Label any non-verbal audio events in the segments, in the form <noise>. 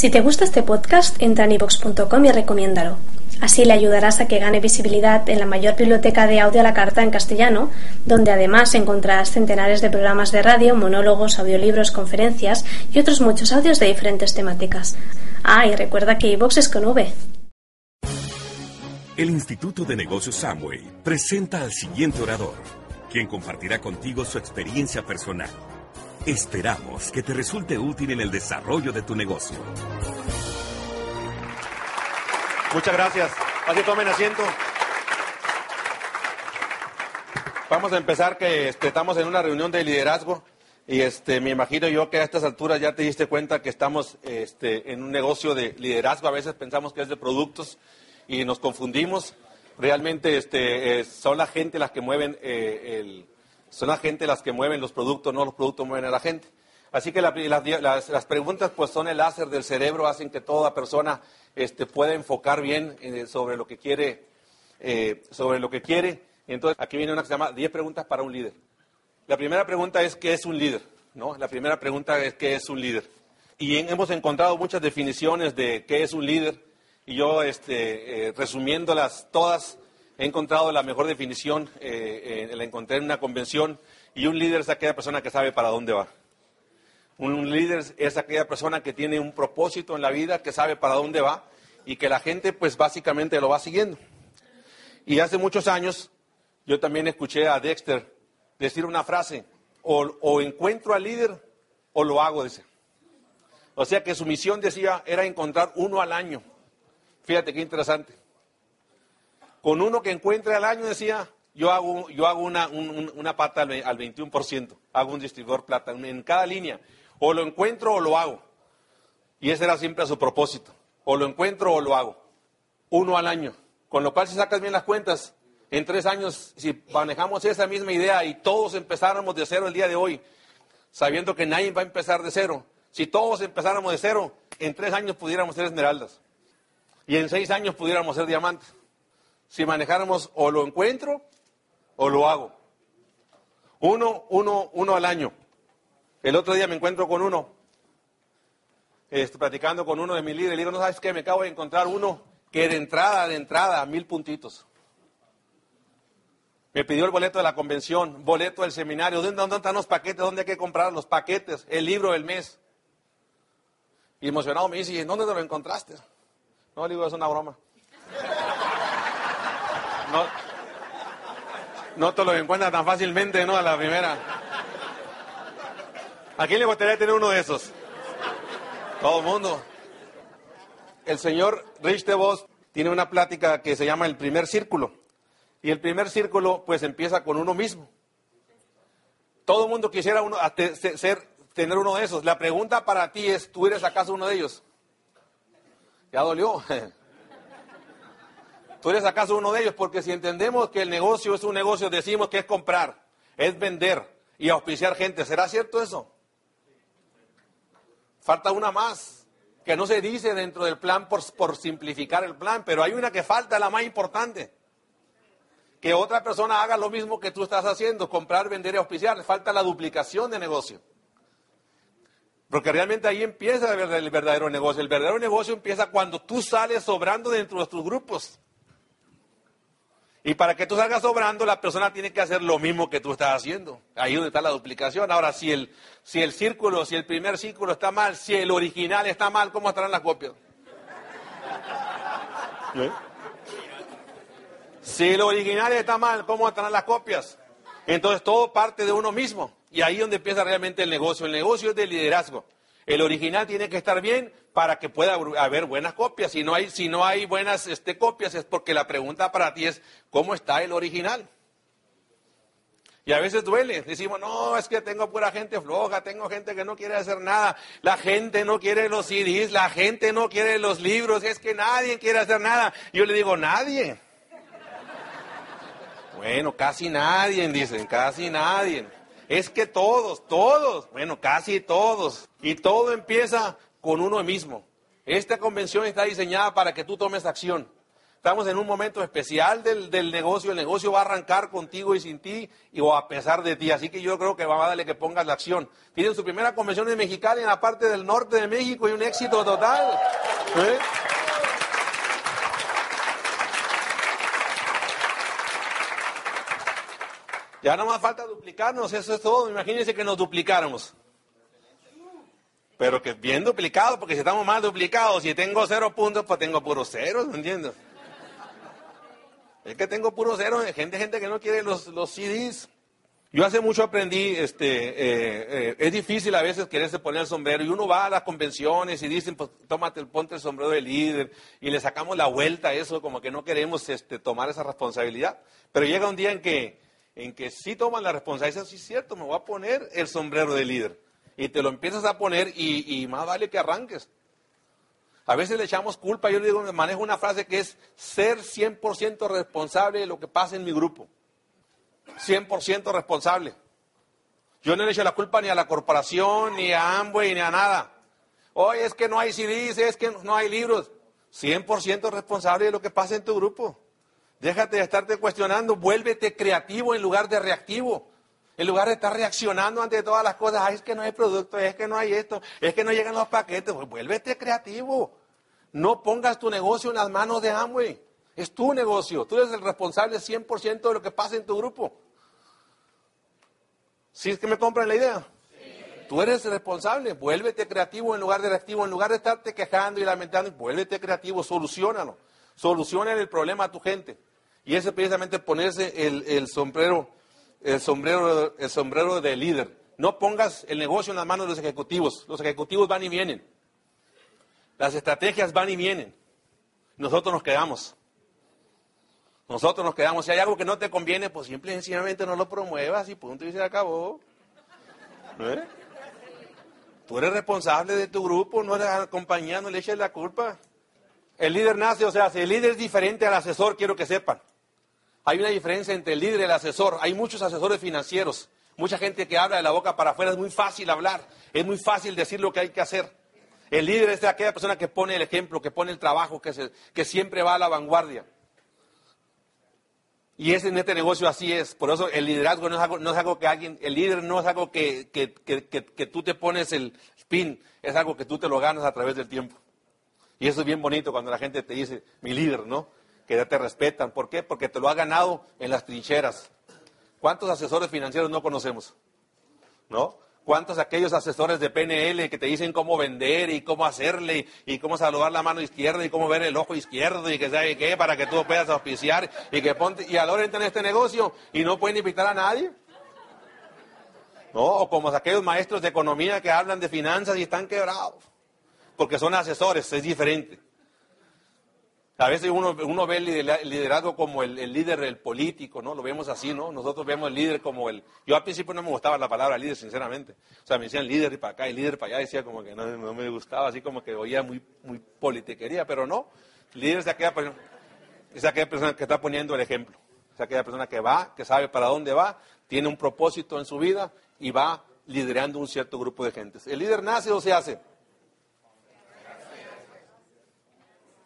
Si te gusta este podcast, entra en ivox.com y recomiéndalo. Así le ayudarás a que gane visibilidad en la mayor biblioteca de audio a la carta en castellano, donde además encontrarás centenares de programas de radio, monólogos, audiolibros, conferencias y otros muchos audios de diferentes temáticas. Ah, y recuerda que iVox es con V. El Instituto de Negocios Samway presenta al siguiente orador, quien compartirá contigo su experiencia personal. Esperamos que te resulte útil en el desarrollo de tu negocio. Muchas gracias. Así tomen asiento. Vamos a empezar que este, estamos en una reunión de liderazgo y este, me imagino yo que a estas alturas ya te diste cuenta que estamos este, en un negocio de liderazgo. A veces pensamos que es de productos y nos confundimos. Realmente este, son la gente las que mueven eh, el, son la gente las que mueven los productos, no los productos mueven a la gente. Así que las, preguntas pues son el láser del cerebro, hacen que toda persona este, pueda enfocar bien eh, sobre lo que quiere, eh, sobre lo que quiere. Entonces aquí viene una que se llama 10 preguntas para un líder. La primera pregunta es ¿qué es un líder? ¿No? La primera pregunta es ¿qué es un líder? Y hemos encontrado muchas definiciones de qué es un líder. Y yo, este, eh, resumiéndolas todas, he encontrado la mejor definición, la encontré en una convención. Y un líder es aquella persona que sabe para dónde va. Un líder es aquella persona que tiene un propósito en la vida, que sabe para dónde va y que la gente pues básicamente lo va siguiendo. Y hace muchos años yo también escuché a Dexter decir una frase, o, encuentro al líder o lo hago, dice. O sea que su misión, decía, era encontrar uno al año. Fíjate qué interesante. Con uno que encuentre al año, decía, yo hago, yo hago una, una pata al, al 21%, hago un distribuidor plata en cada línea. O lo encuentro o lo hago. Y ese era siempre su propósito. O lo encuentro o lo hago. Uno al año. Con lo cual, si sacas bien las cuentas, en tres años, si manejamos esa misma idea y todos empezáramos de cero el día de hoy, sabiendo que nadie va a empezar de cero, si todos empezáramos de cero, en tres años pudiéramos ser esmeraldas. Y en seis años pudiéramos ser diamantes. Si manejáramos o lo encuentro o lo hago. Uno, uno, uno al año. El otro día me encuentro con uno, este, platicando con uno de mis líderes, le digo, no sabes qué, me acabo de encontrar uno que de entrada, de entrada, mil puntitos. Me pidió el boleto de la convención, boleto del seminario, ¿dónde, dónde están los paquetes? ¿Dónde hay que comprar los paquetes? El libro del mes. Y emocionado me dice, ¿dónde te lo encontraste? No, le digo, es una broma. No, no te lo encuentras tan fácilmente, ¿no? A la primera. ¿A quién le gustaría tener uno de esos? Todo el mundo. El señor Rich DeVos tiene una plática que se llama el primer círculo. Y el primer círculo, pues empieza con uno mismo. Todo el mundo quisiera uno, ser, tener uno de esos. La pregunta para ti es: ¿tú eres acaso uno de ellos? Ya dolió. <laughs> ¿Tú eres acaso uno de ellos? Porque si entendemos que el negocio es un negocio, decimos que es comprar, es vender y auspiciar gente. ¿Será cierto eso? Falta una más, que no se dice dentro del plan por, simplificar el plan, pero hay una que falta, la más importante. Que otra persona haga lo mismo que tú estás haciendo, comprar, vender y auspiciar. Falta la duplicación de negocio. Porque realmente ahí empieza el verdadero negocio. El verdadero negocio empieza cuando tú sales sobrando dentro de tus grupos. Y para que tú salgas sobrando, la persona tiene que hacer lo mismo que tú estás haciendo. Ahí donde está la duplicación. Ahora, si el, si el círculo, si el primer círculo está mal, si el original está mal, ¿cómo estarán las copias? ¿Eh? Si el original está mal, ¿cómo estarán las copias? Entonces todo parte de uno mismo. Y ahí es donde empieza realmente el negocio. El negocio es de liderazgo. El original tiene que estar bien para que pueda haber buenas copias. Si no hay, si no hay buenas este, copias es porque la pregunta para ti es, ¿cómo está el original? Y a veces duele. Decimos, no, es que tengo pura gente floja, tengo gente que no quiere hacer nada. La gente no quiere los CDs, la gente no quiere los libros, es que nadie quiere hacer nada. Yo le digo, nadie. Bueno, casi nadie, dicen, casi nadie. Es que todos, todos, bueno, casi todos. Y todo empieza con uno mismo. Esta convención está diseñada para que tú tomes acción, Estamos en un momento especial del, del, negocio. El negocio va a arrancar contigo y sin ti y, o a pesar de ti. Así que yo creo que va a darle que pongas la acción. Tienen su primera convención en Mexicali en la parte del norte de México y un éxito total. ¿Eh? Ya no más falta duplicarnos, eso es todo. Imagínense que nos duplicáramos. Pero que bien duplicado, porque si estamos mal duplicados, si tengo cero puntos, pues tengo puros ceros, ¿no entiendes? Es que tengo puros ceros, gente, gente que no quiere los, los CDs. Yo hace mucho aprendí, este, eh, eh, es difícil a veces quererse poner el sombrero y uno va a las convenciones y dicen, pues tómate, ponte el sombrero de líder y le sacamos la vuelta a eso, como que no queremos este, tomar esa responsabilidad. Pero llega un día en que, en que sí toman la responsabilidad, sí es cierto, me voy a poner el sombrero de líder. Y te lo empiezas a poner y, más vale que arranques. A veces le echamos culpa, yo le digo, manejo una frase que es ser 100% responsable de lo que pasa en mi grupo. 100% responsable. Yo no le echo la culpa ni a la corporación, ni a Amway, ni a nada. Oye, es que no hay CDs, es que no hay libros. 100% responsable de lo que pasa en tu grupo. Déjate de estarte cuestionando, vuélvete creativo en lugar de reactivo. En lugar de estar reaccionando ante todas las cosas, Ay, es que no hay producto, es que no hay esto, es que no llegan los paquetes, pues vuélvete creativo. No pongas tu negocio en las manos de Amway. Es tu negocio. Tú eres el responsable 100% de lo que pasa en tu grupo. ¿Sí es que me compran la idea? Tú eres el responsable. Vuélvete creativo en lugar de reactivo. En lugar de estarte quejando y lamentando, vuélvete creativo. Solucionalo. Soluciona el problema a tu gente. Y ese precisamente ponerse el, el sombrero, el sombrero, el sombrero de líder. No pongas el negocio en las manos de los ejecutivos. Los ejecutivos van y vienen. Las estrategias van y vienen. Nosotros nos quedamos. Nosotros nos quedamos. Si hay algo que no te conviene, pues simple y sencillamente no lo promuevas y punto y se acabó. Tú eres responsable de tu grupo, no la compañía, no le eches la culpa. El líder nace, o sea, si el líder es diferente al asesor, quiero que sepan. Hay una diferencia entre el líder y el asesor. Hay muchos asesores financieros, mucha gente que habla de la boca para afuera. Es muy fácil hablar, es muy fácil decir lo que hay que hacer. El líder es aquella persona que pone el ejemplo, que pone el trabajo, que, siempre va a la vanguardia. Y es en este negocio así es. Por eso el liderazgo no es algo, que alguien, el líder no es algo que, que, tú te pones el spin, es algo que tú te lo ganas a través del tiempo. Y eso es bien bonito cuando la gente te dice, mi líder, ¿no? Que ya te respetan. ¿Por qué? Porque te lo ha ganado en las trincheras. ¿Cuántos asesores financieros no conocemos? ¿No? ¿Cuántos aquellos asesores de PNL que te dicen cómo vender y cómo hacerle y, cómo saludar la mano izquierda y cómo ver el ojo izquierdo y que sabe qué para que tú puedas auspiciar y que ponte y ahora entran en este negocio y no pueden invitar a nadie? ¿No? O como aquellos maestros de economía que hablan de finanzas y están quebrados porque son asesores, es diferente. A veces uno, uno ve el liderazgo como el, líder del político, ¿no? Lo vemos así, ¿no? Nosotros vemos el líder como el... Yo al principio no me gustaba la palabra líder, sinceramente. O sea, me decían líder y para acá y líder para allá, decía como que no, me gustaba, así como que oía muy, muy politiquería, pero no. Líder es aquella, persona, es aquella persona que está poniendo el ejemplo. Es aquella persona que va, que sabe para dónde va, tiene un propósito en su vida y va liderando un cierto grupo de gentes. ¿El líder nace o se hace?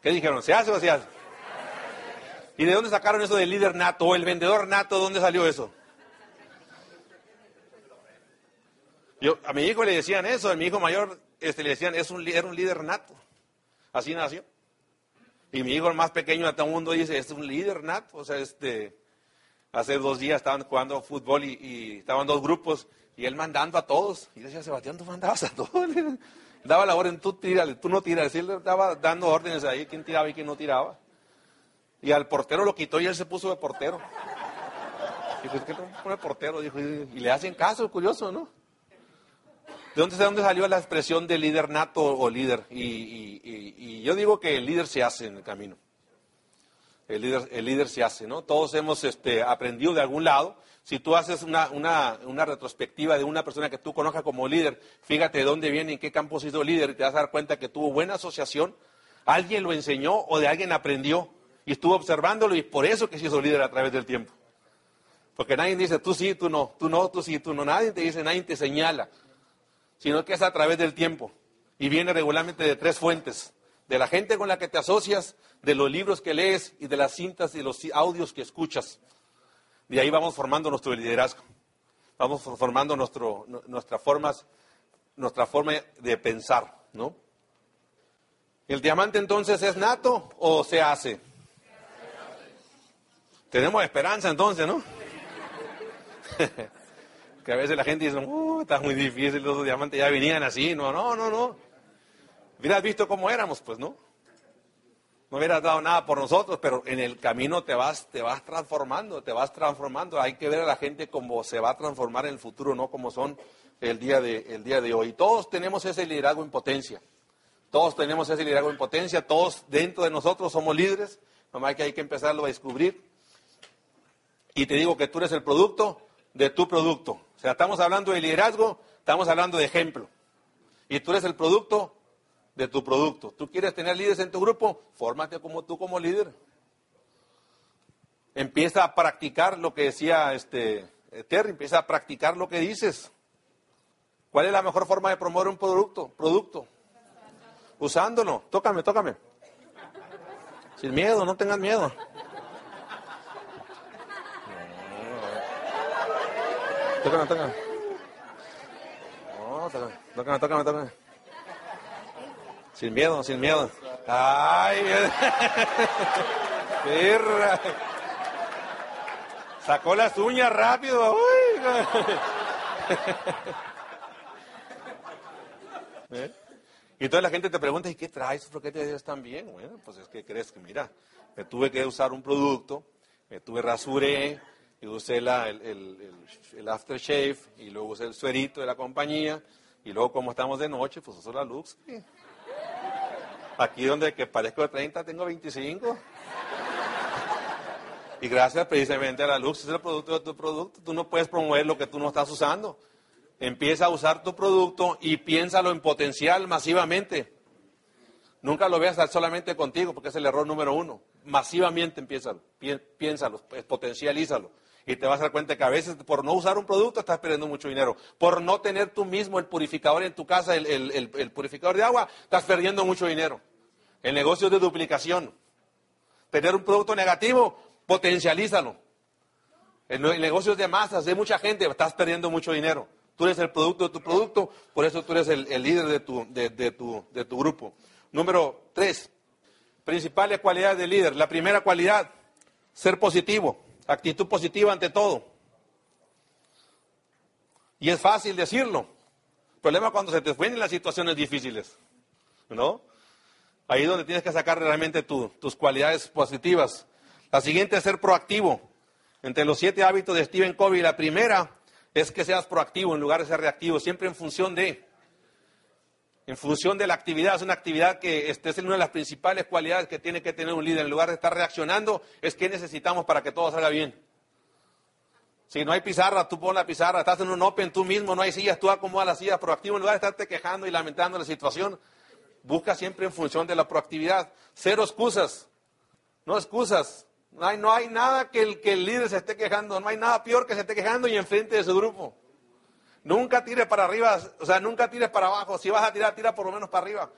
¿Qué dijeron? ¿Se hace o se hace? ¿Y de dónde sacaron eso del líder nato o el vendedor nato? ¿Dónde salió eso? Yo, a mi hijo le decían eso, a mi hijo mayor este, le decían, es un, era un líder nato. Así nació. Y mi hijo el más pequeño de todo el mundo dice, es un líder nato. O sea, este, hace dos días estaban jugando fútbol y, y estaban dos grupos y él mandando a todos. Y decía, Sebastián, tú mandabas a todos daba la orden, tú tírale, tú no tiras. Él estaba dando órdenes ahí, quién tiraba y quién no tiraba. Y al portero lo quitó y él se puso de portero. Dijo, ¿qué no pone portero? Dijo, y, le hacen caso, curioso, ¿no? ¿De dónde, ¿De dónde salió la expresión de líder nato o líder? Y, y, yo digo que el líder se hace en el camino. El líder, el líder se hace, ¿no? Todos hemos este, aprendido de algún lado si tú haces una, una, retrospectiva de una persona que tú conozcas como líder, fíjate de dónde viene, en qué campo ha sido líder, y te vas a dar cuenta que tuvo buena asociación, alguien lo enseñó o de alguien aprendió, y estuvo observándolo, y por eso que se hizo líder a través del tiempo. Porque nadie dice, tú sí, tú no, tú no, tú sí, tú no, nadie te dice, nadie te señala, sino que es a través del tiempo. Y viene regularmente de tres fuentes, de la gente con la que te asocias, de los libros que lees y de las cintas y los audios que escuchas. De ahí vamos formando nuestro liderazgo. Vamos formando nuestro, nuestras formas, nuestra forma de pensar, ¿no? ¿El diamante entonces es nato o se hace? Tenemos esperanza entonces, ¿no? <laughs> que a veces la gente dice, uh, está muy difícil, los diamantes ya venían así. No, no, no, no. Hubieras visto cómo éramos, pues, ¿no? No hubieras dado nada por nosotros, pero en el camino te vas, te vas transformando, te vas transformando. Hay que ver a la gente cómo se va a transformar en el futuro, no como son el día de, el día de hoy. Todos tenemos ese liderazgo en potencia. Todos tenemos ese liderazgo en potencia, todos dentro de nosotros somos líderes, nomás que hay que empezarlo a descubrir y te digo que tú eres el producto de tu producto. O sea, estamos hablando de liderazgo, estamos hablando de ejemplo. Y tú eres el producto de tu producto. ¿Tú quieres tener líderes en tu grupo? Fórmate como tú como líder. Empieza a practicar lo que decía este Terry, empieza a practicar lo que dices. ¿Cuál es la mejor forma de promover un producto? Producto. Usándolo. Tócame, tócame. Sin miedo, no tengas miedo. Tócame, tócame, tócame, tócame, tócame. Sin miedo, sin miedo. Ay, <laughs> perra. Sacó las uñas rápido. <laughs> ¿Eh? Y toda la gente te pregunta, ¿y qué traes? ¿Por qué te ves tan bien? Bueno, pues es que crees que, mira, me tuve que usar un producto, me tuve rasuré, y usé la, el, el, el, aftershave y luego usé el suerito de la compañía y luego como estamos de noche, pues uso la Lux. Aquí donde que parezco de 30 tengo 25. Y gracias precisamente a la Lux, es el producto de tu producto. Tú no puedes promover lo que tú no estás usando. Empieza a usar tu producto y piénsalo en potencial masivamente. Nunca lo veas solamente contigo, porque es el error número uno. Masivamente empiézalo, piénsalo, potencialízalo. Y te vas a dar cuenta que a veces por no usar un producto estás perdiendo mucho dinero. Por no tener tú mismo el purificador en tu casa, el, purificador de agua, estás perdiendo mucho dinero. El negocio de duplicación. Tener un producto negativo, potencialízalo. El, negocio de masas, de mucha gente, estás perdiendo mucho dinero. Tú eres el producto de tu producto, por eso tú eres el, líder de tu, de, tu, de tu grupo. Número tres, principales cualidades del líder. La primera cualidad, ser positivo. Actitud positiva ante todo. Y es fácil decirlo. Problema cuando se te vienen las situaciones difíciles. ¿No? Ahí es donde tienes que sacar realmente tus cualidades positivas. La siguiente es ser proactivo. Entre los siete hábitos de Stephen Covey, la primera es que seas proactivo en lugar de ser reactivo, siempre en función de en función de la actividad. Es una actividad que este, es una de las principales cualidades que tiene que tener un líder. En lugar de estar reaccionando, es que necesitamos para que todo salga bien. Si no hay pizarra, tú pon la pizarra. Estás en un open tú mismo, no hay sillas, tú acomodas las sillas proactivo. En lugar de estarte quejando y lamentando la situación, busca siempre en función de la proactividad. Cero excusas. No excusas. No hay, no hay nada que el, que el líder se esté quejando. No hay nada peor que se esté quejando y enfrente de su grupo. Nunca tires para arriba, o sea, nunca tires para abajo. Si vas a tirar, tira por lo menos para arriba.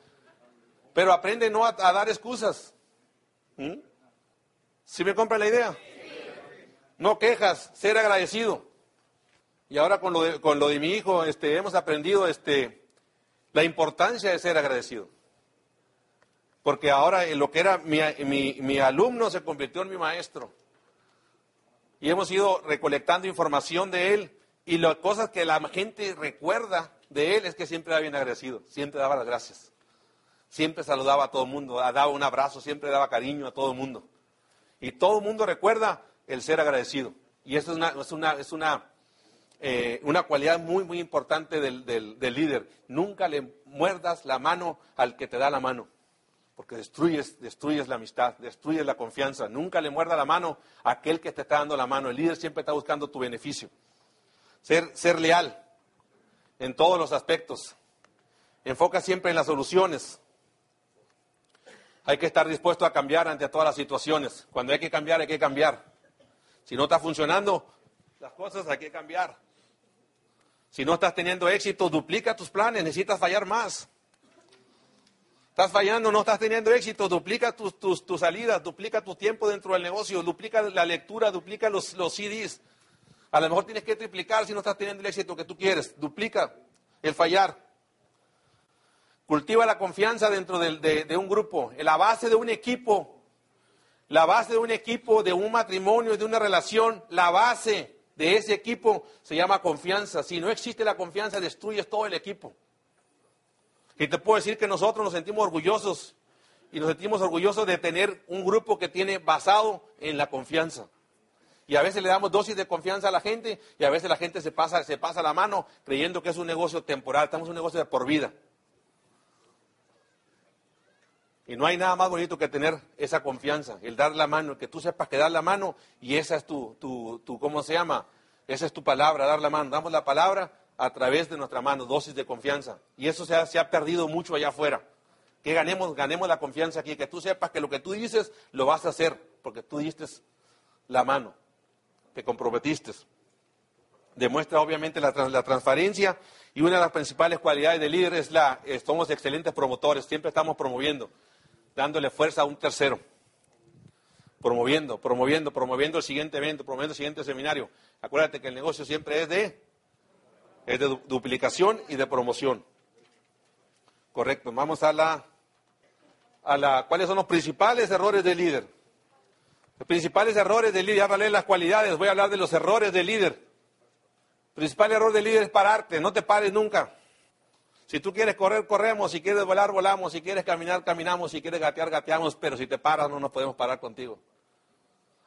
Pero aprende no a, dar excusas. ¿Mm? ¿Sí me compra la idea? No quejas, ser agradecido. Y ahora con lo de, con lo de mi hijo, este, hemos aprendido este, la importancia de ser agradecido. Porque ahora lo que era mi, mi alumno se convirtió en mi maestro. Y hemos ido recolectando información de él y las cosas que la gente recuerda de él es que siempre era bien agradecido, siempre daba las gracias. Siempre saludaba a todo el mundo, daba un abrazo, siempre daba cariño a todo el mundo. Y todo el mundo recuerda el ser agradecido. Y eso es una, es una, es una, eh, una cualidad muy, muy importante del, del, del, líder. Nunca le muerdas la mano al que te da la mano, porque destruyes, destruyes la amistad, destruyes la confianza. Nunca le muerda la mano a aquel que te está dando la mano. El líder siempre está buscando tu beneficio. Ser, leal en todos los aspectos. Enfoca siempre en las soluciones. Hay que estar dispuesto a cambiar ante todas las situaciones. Cuando hay que cambiar, hay que cambiar. Si no está funcionando las cosas, hay que cambiar. Si no estás teniendo éxito, duplica tus planes, necesitas fallar más. Estás fallando, no estás teniendo éxito, duplica tus, tus, tus salidas, duplica tu tiempo dentro del negocio, duplica la lectura, duplica los, los CDs. A lo mejor tienes que triplicar si no estás teniendo el éxito que tú quieres. Duplica el fallar. Cultiva la confianza dentro de, un grupo. La base de un equipo, la base de un equipo, de un matrimonio, de una relación, la base de ese equipo se llama confianza. Si no existe la confianza, destruyes todo el equipo. Y te puedo decir que nosotros nos sentimos orgullosos y nos sentimos orgullosos de tener un grupo que tiene basado en la confianza. Y a veces le damos dosis de confianza a la gente y a veces la gente se pasa, se pasa la mano creyendo que es un negocio temporal, estamos en un negocio de por vida. Y no hay nada más bonito que tener esa confianza, el dar la mano, que tú sepas que dar la mano y esa es tu, tu, tu, ¿cómo se llama? Esa es tu palabra, dar la mano. Damos la palabra a través de nuestra mano, dosis de confianza. Y eso se ha, se ha perdido mucho allá afuera. Que ganemos, ganemos la confianza aquí, que tú sepas que lo que tú dices lo vas a hacer, porque tú diste la mano, te comprometiste. Demuestra obviamente la, la transparencia y una de las principales cualidades del líder es la, somos excelentes promotores, siempre estamos promoviendo, dándole fuerza a un tercero promoviendo, promoviendo, promoviendo el siguiente evento, promoviendo el siguiente seminario. Acuérdate que el negocio siempre es de es de duplicación y de promoción. Correcto. Vamos a la, a la, ¿cuáles son los principales errores del líder? Los principales errores del líder, ya hablé de las cualidades, voy a hablar de los errores del líder. El principal error del líder es pararte, no te pares nunca. Si tú quieres correr, corremos, si quieres volar, volamos, si quieres caminar, caminamos, si quieres gatear, gateamos, pero si te paras no nos podemos parar contigo.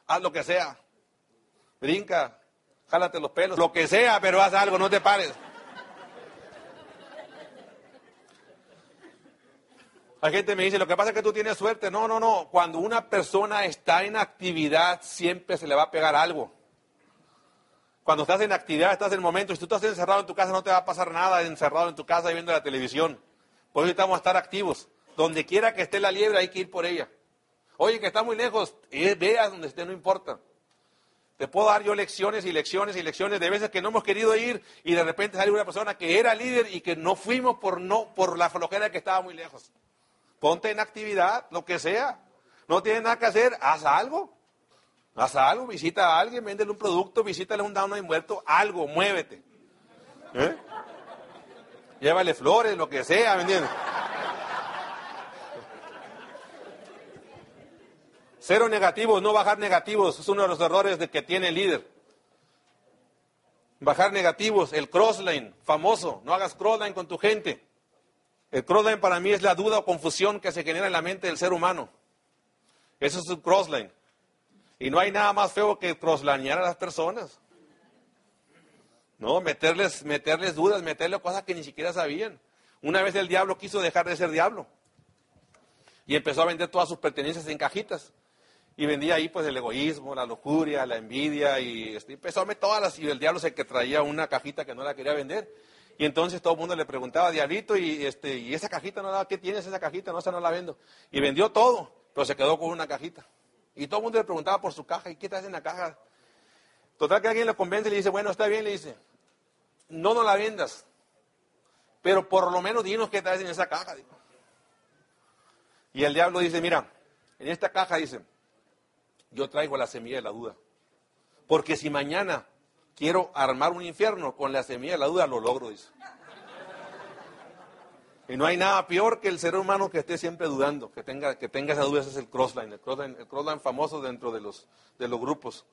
Haz lo que sea. Brinca, jálate los pelos, lo que sea, pero haz algo, no te pares. La gente me dice, lo que pasa es que tú tienes suerte. No, no, no. Cuando una persona está en actividad, siempre se le va a pegar algo. Cuando estás en actividad, estás en el momento. Si tú estás encerrado en tu casa, no te va a pasar nada encerrado en tu casa y viendo la televisión. Por eso necesitamos estar activos. Donde quiera que esté la liebre, hay que ir por ella. Oye, que está muy lejos, veas donde esté, no importa. Te puedo dar yo lecciones y lecciones y lecciones de veces que no hemos querido ir y de repente sale una persona que era líder y que no fuimos por no por la flojera que estaba muy lejos. Ponte en actividad, lo que sea. No tienes nada que hacer, haz algo. Haz algo, visita a alguien, véndele un producto, visítale un down muerto, algo, muévete. ¿Eh? Llévale flores, lo que sea, ¿me entiendes? Cero negativos, no bajar negativos, es uno de los errores de que tiene el líder. Bajar negativos, el crossline, famoso, no hagas crossline con tu gente. El crossline para mí es la duda o confusión que se genera en la mente del ser humano. Eso es un crossline. Y no hay nada más feo que crosslinear a las personas. No, meterles, meterles dudas, meterles cosas que ni siquiera sabían. Una vez el diablo quiso dejar de ser diablo. Y empezó a vender todas sus pertenencias en cajitas. Y vendía ahí pues el egoísmo, la lujuria, la envidia y este, empezó a meter todas las... Y el diablo se que traía una cajita que no la quería vender. Y entonces todo el mundo le preguntaba, diablito, y, este, y esa cajita no la, ¿qué tienes esa cajita? No, esa no la vendo. Y vendió todo, pero se quedó con una cajita. Y todo el mundo le preguntaba por su caja, ¿y qué traes en la caja? Total que alguien lo convence y le dice, bueno, está bien, le dice, no no la vendas, pero por lo menos dinos qué traes en esa caja. Y el diablo dice, mira, en esta caja dice, yo traigo la semilla de la duda. Porque si mañana quiero armar un infierno con la semilla de la duda, lo logro, dice. Y no hay nada peor que el ser humano que esté siempre dudando, que tenga, que tenga esa duda, ese es el crossline, el crossline, el crossline famoso dentro de los, de los grupos.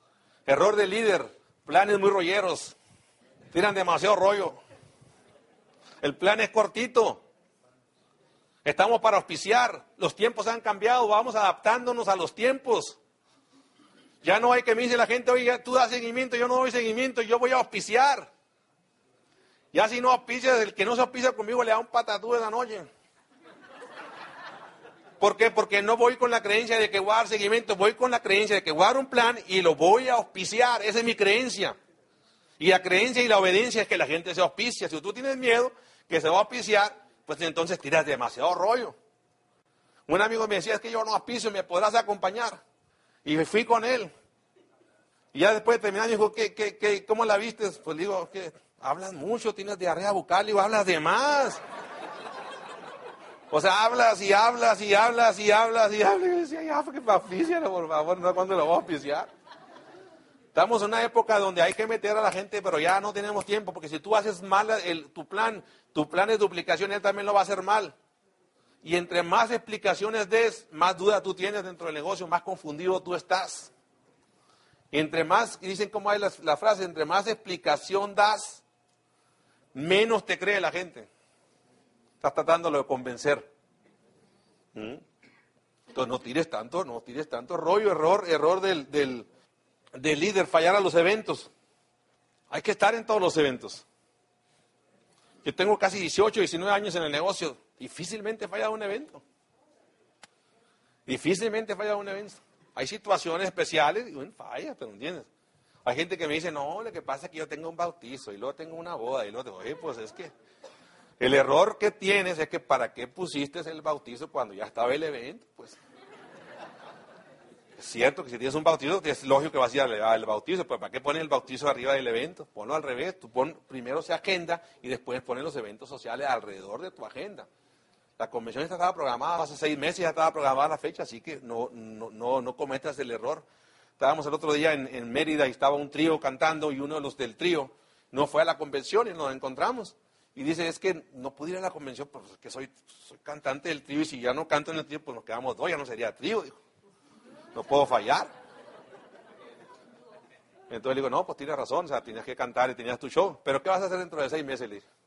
Error de líder, planes muy rolleros, tiran demasiado rollo. El plan es cortito. Estamos para auspiciar, los tiempos han cambiado, vamos adaptándonos a los tiempos. Ya no hay que me dice la gente, oye, tú das seguimiento, yo no doy seguimiento, yo voy a auspiciar. Ya si no auspicias, el que no se auspicia conmigo le da un patatú de la noche. ¿Por qué? Porque no voy con la creencia de que voy a dar seguimiento, voy con la creencia de que voy a dar un plan y lo voy a auspiciar. Esa es mi creencia. Y la creencia y la obediencia es que la gente se auspicia. Si tú tienes miedo que se va a auspiciar, pues entonces tiras demasiado rollo. Un amigo me decía, es que yo no auspicio, ¿me podrás acompañar? Y fui con él. Y ya después de terminar, dijo, ¿qué, qué, qué, ¿cómo la viste? Pues digo, que hablas mucho, tienes diarrea bucal, y hablas de más. O sea, hablas y hablas y hablas y hablas y hablas. Y decía, ya, que me por favor, no cuando lo voy a oficiar. Estamos en una época donde hay que meter a la gente, pero ya no tenemos tiempo, porque si tú haces mal el, tu plan, tu plan de duplicación, él también lo va a hacer mal. Y entre más explicaciones des, más duda tú tienes dentro del negocio, más confundido tú estás. Entre más, dicen como hay la, frase, entre más explicación das, menos te cree la gente. Estás tratándolo de convencer. ¿Mm? Entonces no tires tanto, no tires tanto rollo, error, error del, del, del líder, fallar a los eventos. Hay que estar en todos los eventos. Yo tengo casi 18, 19 años en el negocio. Difícilmente falla un evento. Difícilmente falla un evento. Hay situaciones especiales y bueno, falla, pero entiendes. Hay gente que me dice, no, lo que pasa es que yo tengo un bautizo y luego tengo una boda y luego digo, pues es que el error que tienes es que para qué pusiste el bautizo cuando ya estaba el evento, pues. Es cierto que si tienes un bautizo, es lógico que vas a ir al, bautizo, pues ¿para qué pones el bautizo arriba del evento? Ponlo al revés, tú pon primero se agenda y después pones los eventos sociales alrededor de tu agenda. La convención estaba programada hace seis meses, ya estaba programada la fecha, así que no, no, no, cometas el error. Estábamos el otro día en, Mérida y estaba un trío cantando y uno de los del trío no fue a la convención y nos encontramos. Y dice, es que no pude ir a la convención porque soy, soy cantante del trío y si ya no canto en el trío, pues nos quedamos dos, ya no sería trío, dijo. No puedo fallar. Entonces le digo, no, pues tienes razón, o sea, tienes que cantar y tenías tu show. Pero ¿qué vas a hacer dentro de seis meses? Le dije.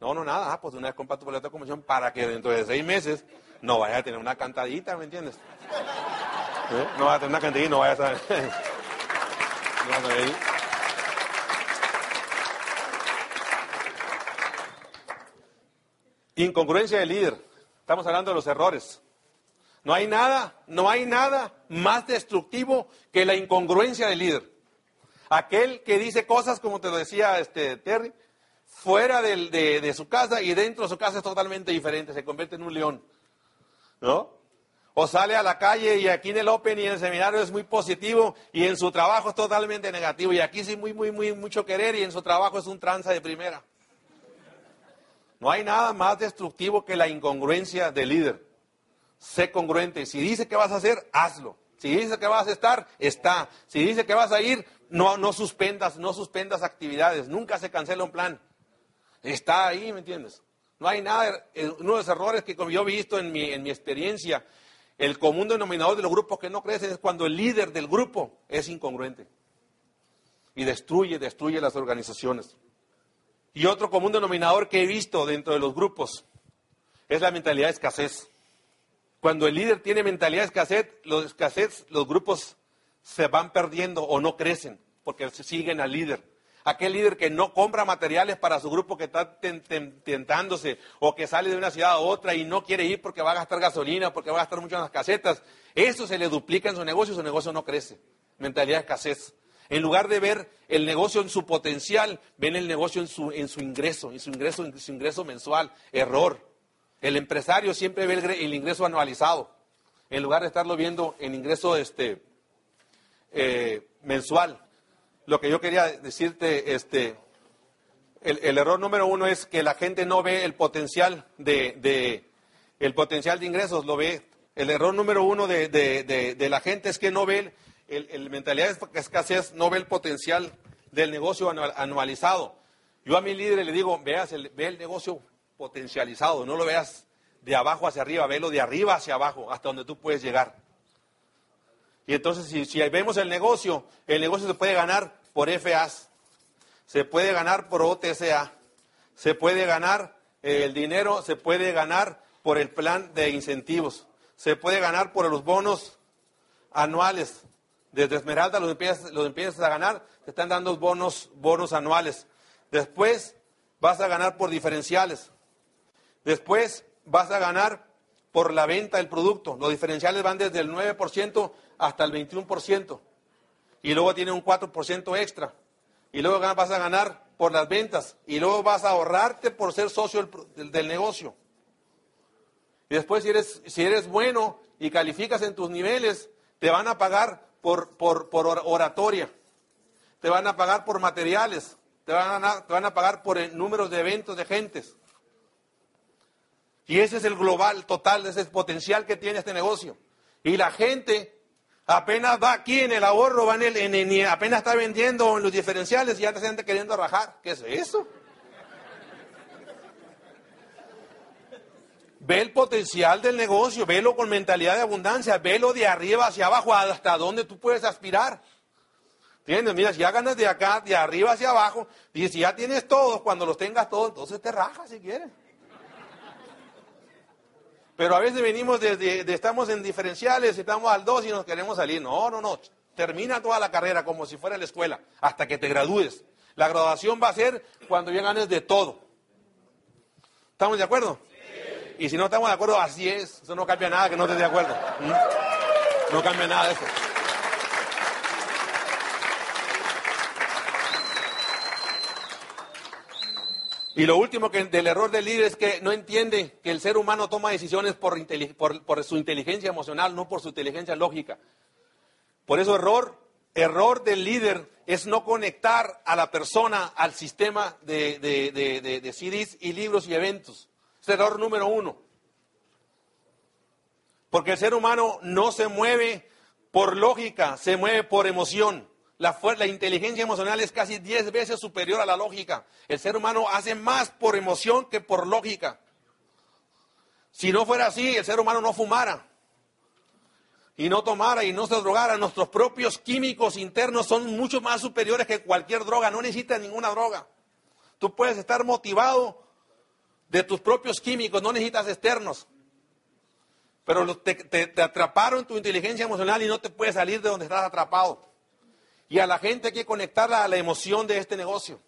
No, no, nada, ah, pues una vez compra tu boleto de convención para que dentro de seis meses no vayas a tener una cantadita, ¿me entiendes? ¿Eh? No vayas a tener una cantadita no vayas a... <laughs> no Incongruencia del líder. Estamos hablando de los errores. No hay nada, no hay nada más destructivo que la incongruencia del líder. Aquel que dice cosas, como te lo decía este Terry, fuera de, su casa y dentro de su casa es totalmente diferente, se convierte en un león. ¿No? O sale a la calle y aquí en el Open y en el seminario es muy positivo y en su trabajo es totalmente negativo. Y aquí sí muy, muy, muy, mucho querer y en su trabajo es un tranza de primera. No hay nada más destructivo que la incongruencia del líder. Sé congruente. Si dice que vas a hacer, hazlo. Si dice que vas a estar, está. Si dice que vas a ir, no, no suspendas, no suspendas actividades. Nunca se cancela un plan. Está ahí, ¿me entiendes? No hay nada, eh, uno de los errores que como yo he visto en mi, en mi experiencia, el común denominador de los grupos que no crecen es cuando el líder del grupo es incongruente y destruye, destruye las organizaciones. Y otro común denominador que he visto dentro de los grupos es la mentalidad de escasez. Cuando el líder tiene mentalidad de escasez, los escasez, los grupos se van perdiendo o no crecen porque siguen al líder aquel líder que no compra materiales para su grupo que está tentándose o que sale de una ciudad a otra y no quiere ir porque va a gastar gasolina, porque va a gastar mucho en las casetas, eso se le duplica en su negocio, su negocio no crece. Mentalidad de escasez. En lugar de ver el negocio en su potencial, ven el negocio en su, en su ingreso, en su ingreso, en su ingreso mensual. Error. El empresario siempre ve el, ingreso anualizado, en lugar de estarlo viendo en ingreso este, eh, mensual lo que yo quería decirte, este, el, error número uno es que la gente no ve el potencial de, el potencial de ingresos, lo ve. El error número uno de, la gente es que no ve el, el, mentalidad de escasez, no ve el potencial del negocio anualizado. Yo a mi líder le digo, veas el, ve el negocio potencializado, no lo veas de abajo hacia arriba, velo de arriba hacia abajo, hasta donde tú puedes llegar. Y entonces, si, vemos el negocio, el negocio se puede ganar por FAs, se puede ganar por OTCA, se puede ganar eh, el dinero, se puede ganar por el plan de incentivos, se puede ganar por los bonos anuales. Desde Esmeralda los empiezas, los empiezas a ganar, te están dando bonos, bonos anuales. Después vas a ganar por diferenciales. Después vas a ganar por la venta del producto. Los diferenciales van desde el 9% hasta el 21% y luego tiene un 4% extra. Y luego vas a ganar por las ventas y luego vas a ahorrarte por ser socio del, negocio. Y después si eres, si eres bueno y calificas en tus niveles, te van a pagar por, por, por oratoria, te van a pagar por materiales, te van a, te van a pagar por números de eventos de gentes. Y ese es el global total, ese es el potencial que tiene este negocio. Y la gente apenas va aquí en el ahorro, va en el, apenas está vendiendo en los diferenciales y ya está gente queriendo rajar. ¿Qué es eso? Ve el potencial del negocio, velo con mentalidad de abundancia, velo de arriba hacia abajo, hasta dónde tú puedes aspirar. ¿Entiendes? Mira, si ya ganas de acá, de arriba hacia abajo, y si ya tienes todos, cuando los tengas todos, entonces te rajas si quieres. Pero a veces venimos desde, estamos en diferenciales, estamos al 2 y nos queremos salir. No, no, no. Termina toda la carrera como si fuera la escuela, hasta que te gradúes. La graduación va a ser cuando ya ganes de todo. ¿Estamos de acuerdo? Y si no estamos de acuerdo, así es. Eso no cambia nada que no estés de acuerdo. ¿Mm? No cambia nada de eso. Y lo último que del error del líder es que no entiende que el ser humano toma decisiones por, por, su inteligencia emocional, no por su inteligencia lógica. Por eso error, error del líder es no conectar a la persona al sistema de, de, CDs y libros y eventos. Es error número uno. Porque el ser humano no se mueve por lógica, se mueve por emoción. La, inteligencia emocional es casi 10 veces superior a la lógica. El ser humano hace más por emoción que por lógica. Si no fuera así, el ser humano no fumara y no tomara y no se drogara. Nuestros propios químicos internos son mucho más superiores que cualquier droga. No necesitas ninguna droga. Tú puedes estar motivado de tus propios químicos, no necesitas externos. Pero te, te, atraparon tu inteligencia emocional y no te puedes salir de donde estás atrapado. Y a la gente hay que conectarla a la emoción de este negocio.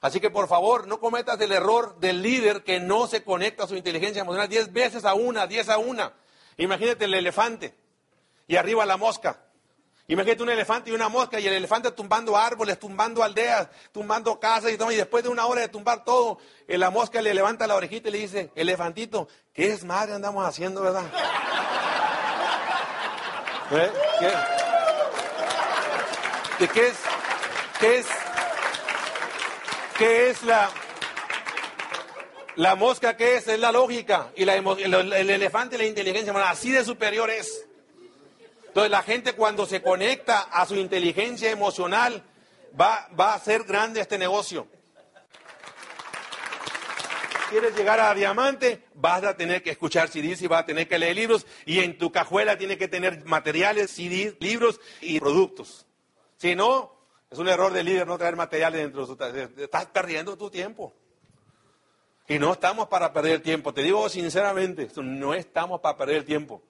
Así que por favor, no cometas el error del líder que no se conecta a su inteligencia emocional diez veces a una, diez a una. Imagínate el elefante y arriba la mosca. Imagínate un elefante y una mosca y el elefante tumbando árboles, tumbando aldeas, tumbando casas y todo. Y después de una hora de tumbar todo, eh, la mosca le levanta la orejita y le dice, elefantito, ¿qué es madre andamos haciendo, verdad? <laughs> ¿Eh? ¿Qué? ¿De qué es? ¿Qué es? ¿Qué es la, la mosca? ¿Qué es? Es la lógica. Y el, el elefante la inteligencia. Así de superior es. Entonces la gente cuando se conecta a su inteligencia emocional va, va a ser grande este negocio. ¿Quieres llegar a diamante? Vas a tener que escuchar CDs y vas a tener que leer libros y en tu cajuela tiene que tener materiales, CDs, libros y productos. Si no, es un error del líder no traer materiales dentro de su... Estás perdiendo tu tiempo. Y no estamos para perder tiempo. Te digo sinceramente, no estamos para perder tiempo.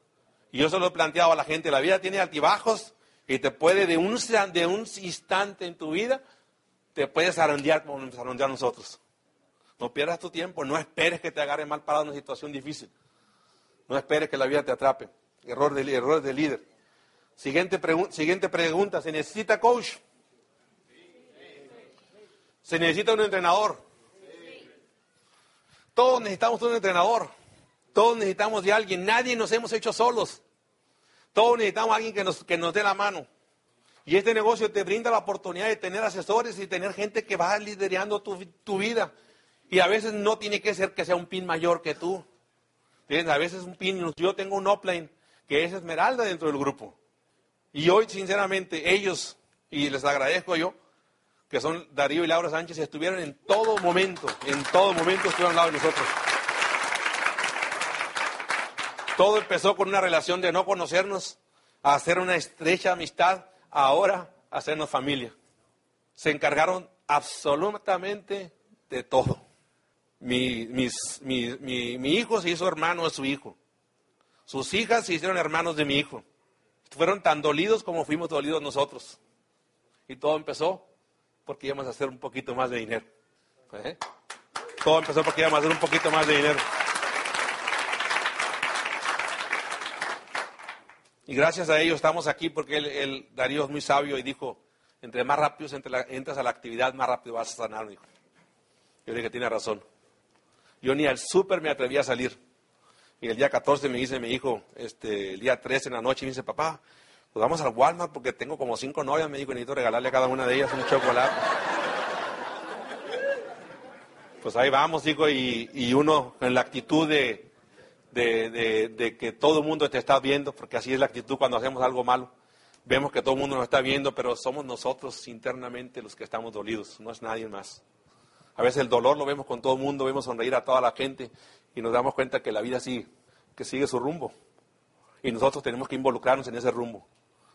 Y yo se lo he planteado a la gente, la vida tiene altibajos y te puede de un, de un instante en tu vida, te puedes zarandear como nos zarandear nosotros. No pierdas tu tiempo, no esperes que te agarre mal parado en una situación difícil. No esperes que la vida te atrape. Error de, error de líder. Siguiente, siguiente pregunta, ¿se necesita coach? ¿Se necesita un entrenador? Todos necesitamos un entrenador. Todos necesitamos de alguien. Nadie nos hemos hecho solos. Todos necesitamos a alguien que nos, que nos dé la mano. Y este negocio te brinda la oportunidad de tener asesores y tener gente que va liderando tu, tu vida. Y a veces no tiene que ser que sea un pin mayor que tú. A veces un pin, yo tengo un upline que es esmeralda dentro del grupo. Y hoy, sinceramente, ellos, y les agradezco yo, que son Darío y Laura Sánchez, estuvieron en todo momento, en todo momento estuvieron al lado de nosotros. Todo empezó con una relación de no conocernos, a hacer una estrecha amistad, ahora a hacernos familia. Se encargaron absolutamente de todo. Mi, mi, hijo se hizo hermano de su hijo. Sus hijas se hicieron hermanos de mi hijo. Fueron tan dolidos como fuimos dolidos nosotros. Y todo empezó porque íbamos a hacer un poquito más de dinero. ¿Eh? Todo empezó porque íbamos a hacer un poquito más de dinero. Y gracias a ellos estamos aquí porque el, Darío es muy sabio y dijo, entre más rápido entras a la actividad, más rápido vas a sanar, dijo. Yo dije, tiene razón. Yo ni al súper me atreví a salir. Y el día 14 me dice mi hijo, este, el día 13 en la noche, me dice, papá, pues vamos al Walmart porque tengo como cinco novias, me dijo, necesito regalarle a cada una de ellas un chocolate. Pues ahí vamos, digo, y, uno en la actitud de, de, de, de que todo el mundo te está viendo, porque así es la actitud cuando hacemos algo malo. Vemos que todo el mundo nos está viendo, pero somos nosotros internamente los que estamos dolidos, no es nadie más. A veces el dolor lo vemos con todo el mundo, vemos sonreír a toda la gente y nos damos cuenta que la vida que sigue su rumbo. Y nosotros tenemos que involucrarnos en ese rumbo.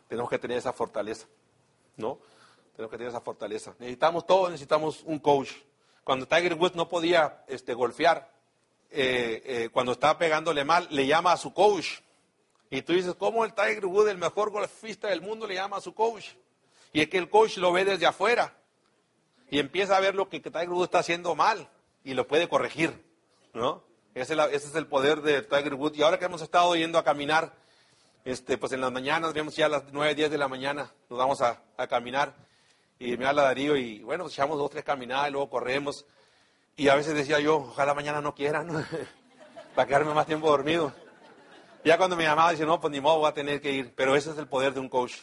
Tenemos que tener esa fortaleza, ¿no? Tenemos que tener esa fortaleza. Necesitamos todos, necesitamos un coach. Cuando Tiger Woods no podía este, golfear, eh, eh, cuando estaba pegándole mal, le llama a su coach. Y tú dices, ¿cómo el Tiger Woods, el mejor golfista del mundo, le llama a su coach? Y es que el coach lo ve desde afuera y empieza a ver lo que Tiger Woods está haciendo mal y lo puede corregir, ¿no? Ese es, el poder de Tiger Woods. Y ahora que hemos estado yendo a caminar, este, pues en las mañanas, vemos ya a las 9, 10 de la mañana, nos vamos a, a caminar. Y me habla Darío y bueno, pues echamos dos, tres caminadas y luego corremos. Y a veces decía yo, ojalá mañana no quieran, <laughs> para quedarme más tiempo dormido. ya cuando me llamaba, dice, no, pues ni modo, voy a tener que ir. Pero ese es el poder de un coach.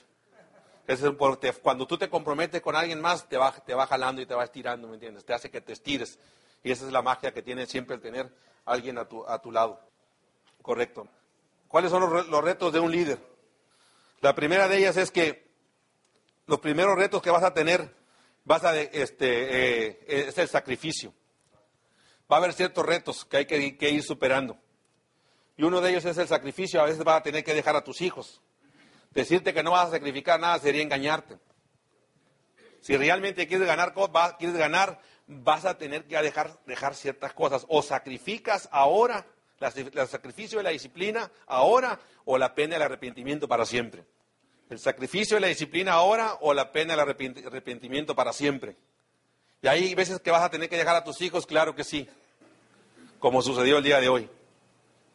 Ese es el poder. Cuando tú te comprometes con alguien más, te va, te va jalando y te va estirando, ¿me entiendes? Te hace que te estires. Y esa es la magia que tiene siempre el tener alguien a tu, a tu lado. Correcto. ¿Cuáles son los, re- los retos de un líder? La primera de ellas es que los primeros retos que vas a tener vas a, este, eh, es el sacrificio. Va a haber ciertos retos que hay que, que ir superando. Y uno de ellos es el sacrificio. A veces vas a tener que dejar a tus hijos. Decirte que no vas a sacrificar nada sería engañarte. Si realmente quieres ganar, quieres ganar, vas a tener que dejar, dejar ciertas cosas. O sacrificas ahora, el sacrificio de la disciplina ahora, o la pena del arrepentimiento para siempre. El sacrificio de la disciplina ahora, o la pena del arrepent- arrepentimiento para siempre. Y hay veces que vas a tener que dejar a tus hijos, claro que sí, como sucedió el día de hoy.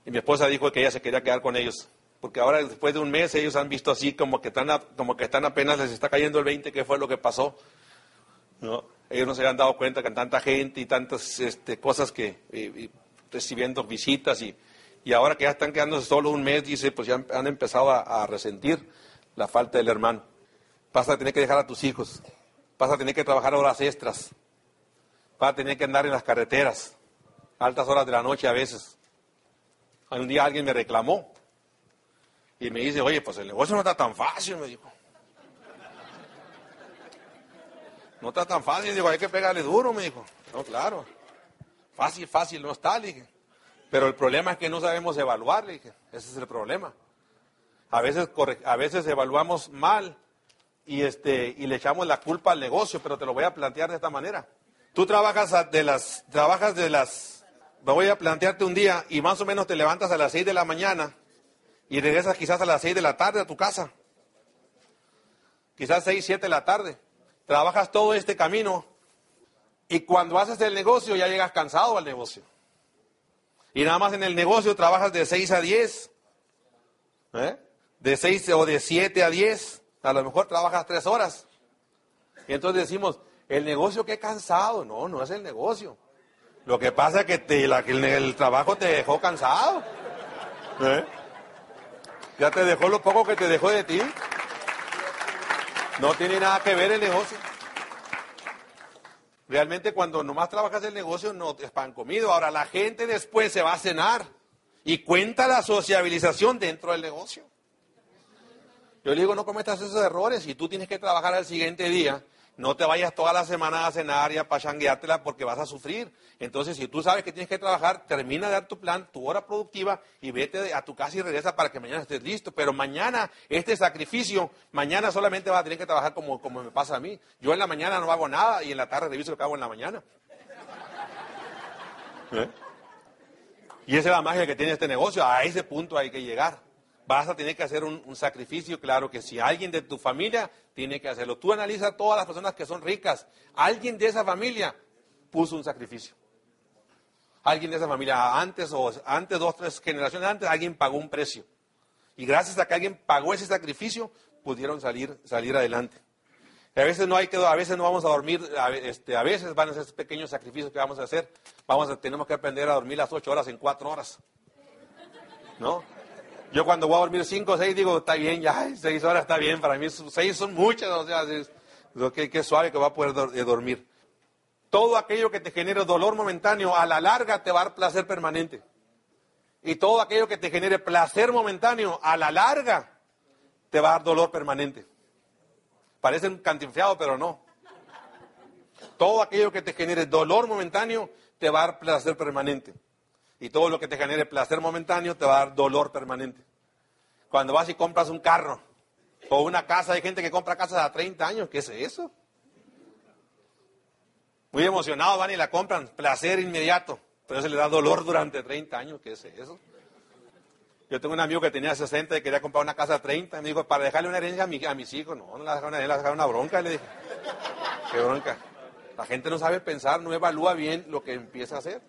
Y mi esposa dijo que ella se quería quedar con ellos. Porque ahora, después de un mes, ellos han visto así como que están, como que están apenas, les está cayendo el 20, que fue lo que pasó. ¿no? Ellos no se habían dado cuenta que tanta gente y tantas este, cosas que, recibiendo visitas y, y ahora que ya están quedándose solo un mes, dice, pues ya han empezado a, a resentir la falta del hermano. Vas a tener que dejar a tus hijos, vas a tener que trabajar horas extras, vas a tener que andar en las carreteras, altas horas de la noche a veces. Un día alguien me reclamó y me dice, oye, pues el negocio no está tan fácil, me dijo. No está tan fácil, digo, hay que pegarle duro, me dijo. No, claro. Fácil, fácil no está, le dije. Pero el problema es que no sabemos evaluar, le dije. Ese es el problema. A veces, corre- a veces evaluamos mal y, este, y le echamos la culpa al negocio, pero te lo voy a plantear de esta manera. Tú trabajas de las, trabajas de las, me voy a plantearte un día y más o menos te levantas a las 6 de la mañana y regresas quizás a las 6 de la tarde a tu casa. Quizás 6, 7 de la tarde. Trabajas todo este camino y cuando haces el negocio ya llegas cansado al negocio. Y nada más en el negocio trabajas de 6 a 10. ¿eh? De 6 o de 7 a 10. A lo mejor trabajas 3 horas. Y entonces decimos, el negocio qué cansado. No, no es el negocio. Lo que pasa es que, te- la- que el, el trabajo te dejó cansado. ¿eh? Ya te dejó lo poco que te dejó de ti. No tiene nada que ver el negocio. Realmente cuando nomás trabajas el negocio no te pan comido. Ahora la gente después se va a cenar y cuenta la sociabilización dentro del negocio. Yo le digo, no cometas esos errores. Si tú tienes que trabajar al siguiente día, no te vayas toda la semana a cenar y a pachangueártela porque vas a sufrir. Entonces, si tú sabes que tienes que trabajar, termina de dar tu plan, tu hora productiva y vete a tu casa y regresa para que mañana estés listo. Pero mañana, este sacrificio, mañana solamente vas a tener que trabajar como, como me pasa a mí. Yo en la mañana no hago nada y en la tarde reviso lo que hago en la mañana. ¿Eh? Y esa es la magia que tiene este negocio. A ese punto hay que llegar. Vas a tener que hacer un, sacrificio, claro que si alguien de tu familia tiene que hacerlo. Tú analiza todas las personas que son ricas. Alguien de esa familia puso un sacrificio. Alguien de esa familia, antes o antes, dos, tres generaciones antes, alguien pagó un precio. Y gracias a que alguien pagó ese sacrificio, pudieron salir, salir adelante. A veces no hay que, a veces no vamos a dormir, a, este, veces van a ser pequeños sacrificios que vamos a hacer. Vamos a, tenemos que aprender a dormir las ocho horas en cuatro horas. ¿No? Yo cuando voy a dormir cinco o seis digo, está bien, ya, ay, <laughs> seis horas está bien, para mí seis son muchas, o sea, qué, qué suave que va a poder eh, dormir. Todo aquello que te genere dolor momentáneo, a la larga te va a dar placer permanente. Y todo aquello que te genere placer momentáneo, a la larga te va a dar dolor permanente. Parecen cantinfeado, pero no. Todo aquello que te genere dolor momentáneo te va a dar placer permanente. Y todo lo que te genere placer momentáneo te va a dar dolor permanente. Cuando vas y compras un carro o una casa, hay gente que compra casas a 30 años, ¿qué es eso? Muy emocionados van y la compran, placer inmediato, pero se le da dolor durante 30 años, ¿qué es eso? Yo tengo un amigo que tenía 60 y quería comprar una casa a 30, me dijo, para dejarle una herencia a, mis hijos, no, no la dejaron una, la una bronca, le dije, qué bronca. La gente no sabe pensar, no evalúa bien lo que empieza a hacer.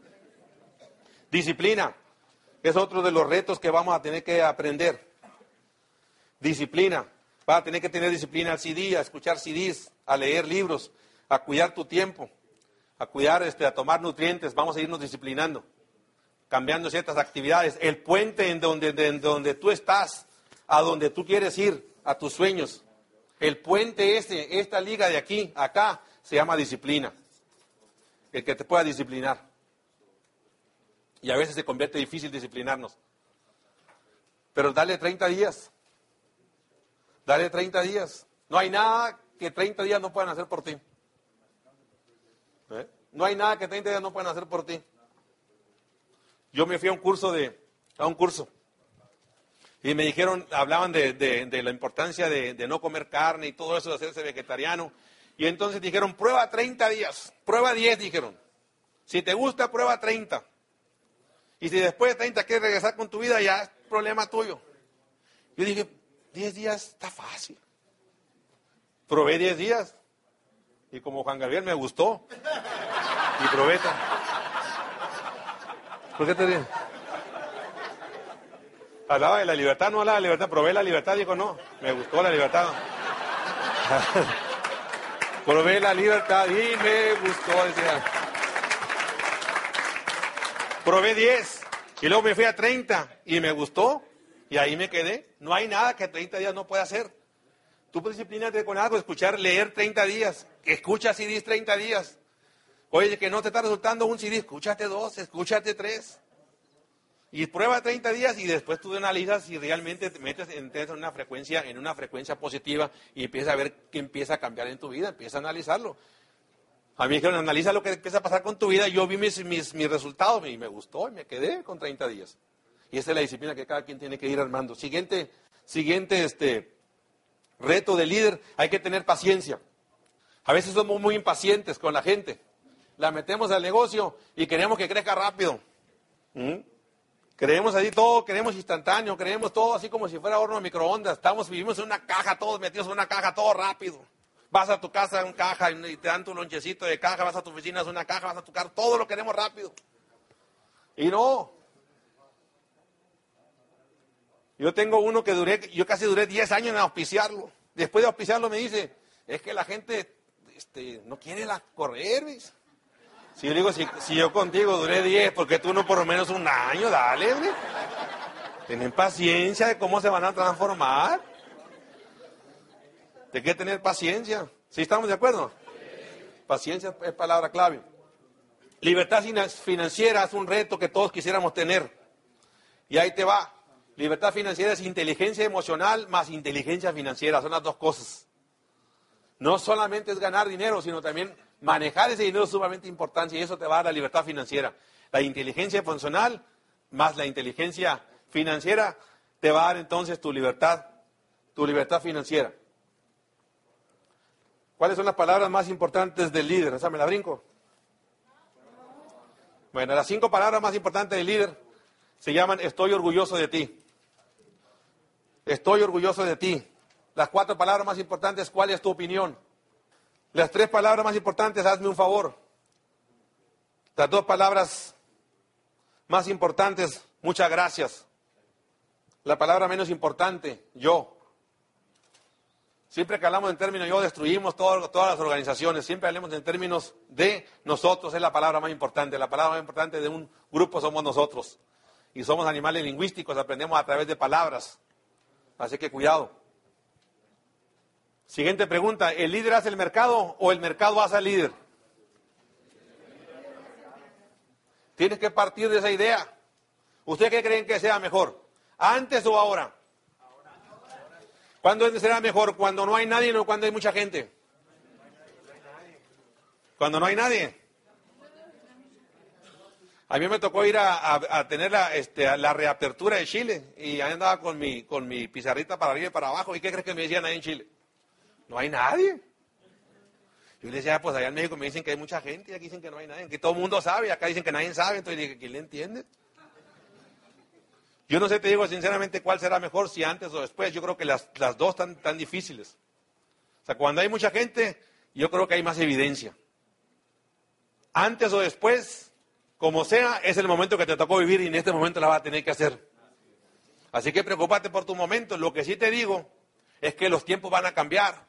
Disciplina, es otro de los retos que vamos a tener que aprender. Disciplina, vas a tener que tener disciplina al CD, a escuchar CDs, a leer libros, a cuidar tu tiempo, a cuidar, este, a tomar nutrientes, vamos a irnos disciplinando, cambiando ciertas actividades. El puente en donde, donde tú estás, a donde tú quieres ir, a tus sueños. El puente ese, esta liga de aquí, acá, se llama disciplina. El que te pueda disciplinar. Y a veces se convierte difícil disciplinarnos. Pero dale 30 días. Dale 30 días. No hay nada que 30 días no puedan hacer por ti. ¿Eh? No hay nada que 30 días no puedan hacer por ti. Yo me fui a un curso de, a un curso. Y me dijeron, hablaban de, la importancia de, de, no comer carne y todo eso, de hacerse vegetariano. Y entonces dijeron, prueba 30 días, prueba 10, dijeron. Si te gusta, prueba 30. Y si después de 30 quieres regresar con tu vida, ya es problema tuyo. Yo dije, 10 días está fácil. Probé 10 días. Y como Juan Gabriel me gustó. Y probé. ¿Por qué te ríes? Hablaba de la libertad, no hablaba de la libertad. Probé la libertad, dijo no. Me gustó la libertad. <laughs> probé la libertad y me gustó, decía. Probé 10 y luego me fui a 30 y me gustó y ahí me quedé. No hay nada que 30 días no pueda hacer. Tú disciplínate con algo, escuchar, leer 30 días. Escucha CDs 30 días. Oye, que no te está resultando un CD, escúchate dos, escúchate tres. Y prueba 30 días y después tú analizas si realmente te metes en una frecuencia, en una frecuencia positiva y empiezas a ver qué empieza a cambiar en tu vida, empieza a analizarlo. A mí dijeron, analiza lo que empieza a pasar con tu vida. Yo vi mis, mis, resultados y me gustó y me quedé con 30 días. Y esa es la disciplina que cada quien tiene que ir armando. Siguiente, siguiente este, reto de líder, hay que tener paciencia. A veces somos muy impacientes con la gente. La metemos al negocio y queremos que crezca rápido. ¿Mm? Creemos así todo, queremos instantáneo, creemos todo así como si fuera horno de microondas. Estamos, vivimos en una caja, todos metidos en una caja, todo rápido. Vas a tu casa en caja y te dan tu lonchecito de caja, vas a tu oficina es una caja, vas a tu todo lo queremos rápido. Y no. Yo tengo uno que duré, yo casi duré 10 años en auspiciarlo. Después de auspiciarlo me dice, es que la gente este, no quiere la correr, ¿ves? Si yo digo, si, yo contigo duré 10, porque tú no por lo menos un año? Dale, ¿ves? Tienen paciencia de cómo se van a transformar. Hay que tener paciencia. ¿Sí estamos de acuerdo? Paciencia es palabra clave. Libertad financiera es un reto que todos quisiéramos tener. Y ahí te va. Libertad financiera es inteligencia emocional más inteligencia financiera. Son las dos cosas. No solamente es ganar dinero, sino también manejar ese dinero es sumamente importante y eso te va a dar la libertad financiera. La inteligencia emocional más la inteligencia financiera te va a dar entonces tu libertad, tu libertad financiera. ¿Cuáles son las palabras más importantes del líder? ¿Esa me la brinco? Bueno, las cinco palabras más importantes del líder se llaman estoy orgulloso de ti. Estoy orgulloso de ti. Las cuatro palabras más importantes, ¿cuál es tu opinión? Las tres palabras más importantes, hazme un favor. Las dos palabras más importantes, muchas gracias. La palabra menos importante, yo. Siempre que hablamos en términos yo destruimos todas las organizaciones, siempre hablemos en términos de nosotros, es la palabra más importante. La palabra más importante de un grupo somos nosotros. Y somos animales lingüísticos, aprendemos a través de palabras. Así que cuidado. Siguiente pregunta, ¿el líder hace el mercado o el mercado hace al líder? Tienes que partir de esa idea. ¿Ustedes qué creen que sea mejor? ¿Antes o ahora? ¿Cuándo será mejor? ¿Cuando no hay nadie o cuando hay mucha gente? Cuando no hay nadie. A mí me tocó ir a, tener la, este, la reapertura de Chile y ahí andaba con mi, con mi pizarrita para arriba y para abajo. ¿Y qué crees que me decían ahí en Chile? No hay nadie. Yo le decía, ah, pues allá en México me dicen que hay mucha gente y aquí dicen que no hay nadie, que todo el mundo sabe y acá dicen que nadie sabe. Entonces dije, ¿quién le entiende? Yo no sé, te digo sinceramente cuál será mejor, si antes o después. Yo creo que las, las dos están tan difíciles. O sea, cuando hay mucha gente, yo creo que hay más evidencia. Antes o después, como sea, es el momento que te tocó vivir y en este momento la vas a tener que hacer. Así que preocúpate por tu momento. Lo que sí te digo es que los tiempos van a cambiar.